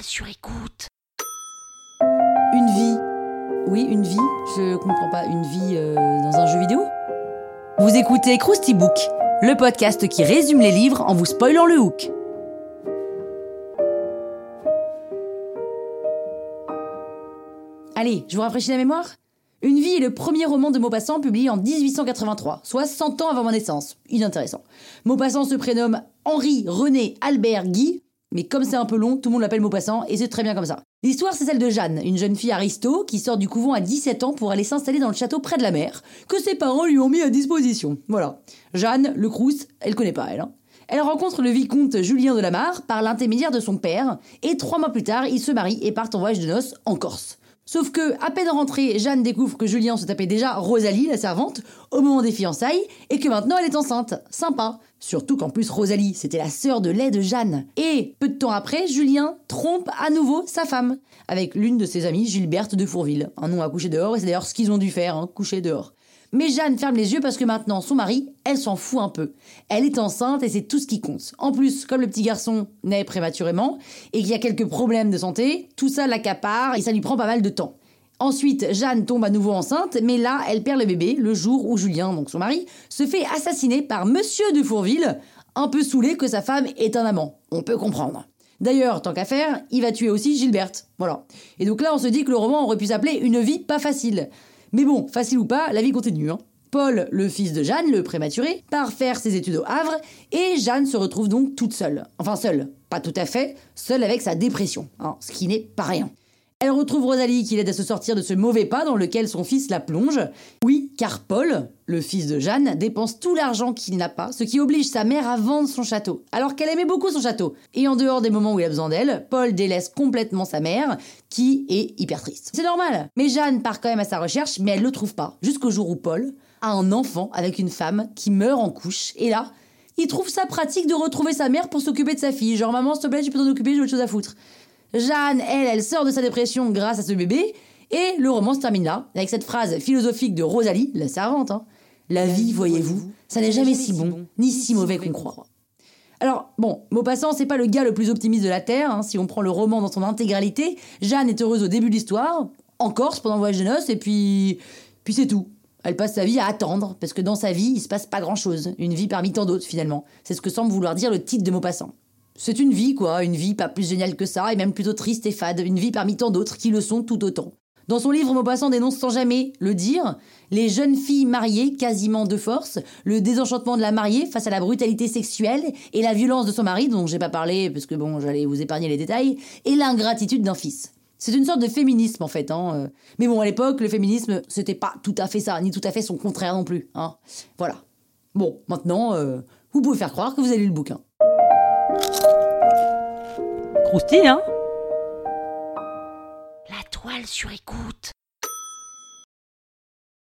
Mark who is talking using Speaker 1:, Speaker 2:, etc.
Speaker 1: Sur écoute. Une vie. Oui, une vie. Je comprends pas. Une vie euh, dans un jeu vidéo Vous écoutez Krusty Book, le podcast qui résume les livres en vous spoilant le hook. Allez, je vous rafraîchis la mémoire Une vie est le premier roman de Maupassant publié en 1883, soit 100 ans avant ma naissance. Inintéressant. Maupassant se prénomme Henri René Albert Guy, mais comme c'est un peu long, tout le monde l'appelle Maupassant et c'est très bien comme ça. L'histoire, c'est celle de Jeanne, une jeune fille aristo qui sort du couvent à 17 ans pour aller s'installer dans le château près de la mer, que ses parents lui ont mis à disposition. Voilà. Jeanne, le Crous, elle connaît pas, elle. Hein. Elle rencontre le vicomte Julien de la Mare par l'intermédiaire de son père, et trois mois plus tard, ils se marient et partent en voyage de noces en Corse. Sauf que, à peine rentrée, Jeanne découvre que Julien se tapait déjà Rosalie, la servante, au moment des fiançailles, et que maintenant elle est enceinte. Sympa. Surtout qu'en plus Rosalie, c'était la sœur de lait de Jeanne. Et, peu de temps après, Julien trompe à nouveau sa femme, avec l'une de ses amies, Gilberte de Fourville. Un nom à coucher dehors, et c'est d'ailleurs ce qu'ils ont dû faire, hein, coucher dehors. Mais Jeanne ferme les yeux parce que maintenant, son mari, elle s'en fout un peu. Elle est enceinte et c'est tout ce qui compte. En plus, comme le petit garçon naît prématurément et qu'il y a quelques problèmes de santé, tout ça l'accapare et ça lui prend pas mal de temps. Ensuite, Jeanne tombe à nouveau enceinte, mais là, elle perd le bébé le jour où Julien, donc son mari, se fait assassiner par Monsieur de Fourville, un peu saoulé que sa femme est un amant. On peut comprendre. D'ailleurs, tant qu'à faire, il va tuer aussi Gilberte. Voilà. Et donc là, on se dit que le roman aurait pu s'appeler Une vie pas facile. Mais bon, facile ou pas, la vie continue. Hein. Paul, le fils de Jeanne, le prématuré, part faire ses études au Havre et Jeanne se retrouve donc toute seule. Enfin seule, pas tout à fait, seule avec sa dépression, hein, ce qui n'est pas rien. Elle retrouve Rosalie qui l'aide à se sortir de ce mauvais pas dans lequel son fils la plonge. Oui, car Paul, le fils de Jeanne, dépense tout l'argent qu'il n'a pas, ce qui oblige sa mère à vendre son château, alors qu'elle aimait beaucoup son château. Et en dehors des moments où il a besoin d'elle, Paul délaisse complètement sa mère, qui est hyper triste. C'est normal. Mais Jeanne part quand même à sa recherche, mais elle le trouve pas, jusqu'au jour où Paul a un enfant avec une femme qui meurt en couche, et là, il trouve ça pratique de retrouver sa mère pour s'occuper de sa fille. Genre, maman, s'il te plaît, tu peux t'en occuper, j'ai autre chose à foutre. Jeanne, elle, elle sort de sa dépression grâce à ce bébé, et le roman se termine là, avec cette phrase philosophique de Rosalie, la servante. Hein. La vie, voyez-vous, ça n'est jamais si bon, ni si mauvais qu'on croit. Alors, bon, Maupassant, c'est pas le gars le plus optimiste de la Terre, hein. si on prend le roman dans son intégralité. Jeanne est heureuse au début de l'histoire, en Corse pendant le voyage de noces, et puis. Puis c'est tout. Elle passe sa vie à attendre, parce que dans sa vie, il se passe pas grand chose. Une vie parmi tant d'autres, finalement. C'est ce que semble vouloir dire le titre de Maupassant. C'est une vie, quoi, une vie pas plus géniale que ça, et même plutôt triste et fade, une vie parmi tant d'autres qui le sont tout autant. Dans son livre, Maupassant dénonce sans jamais le dire les jeunes filles mariées quasiment de force, le désenchantement de la mariée face à la brutalité sexuelle et la violence de son mari, dont j'ai pas parlé parce que bon, j'allais vous épargner les détails, et l'ingratitude d'un fils. C'est une sorte de féminisme en fait. Hein. Euh. Mais bon, à l'époque, le féminisme, c'était pas tout à fait ça, ni tout à fait son contraire non plus. Hein. Voilà. Bon, maintenant, euh, vous pouvez faire croire que vous avez lu le bouquin. Hein
Speaker 2: La toile sur écoute.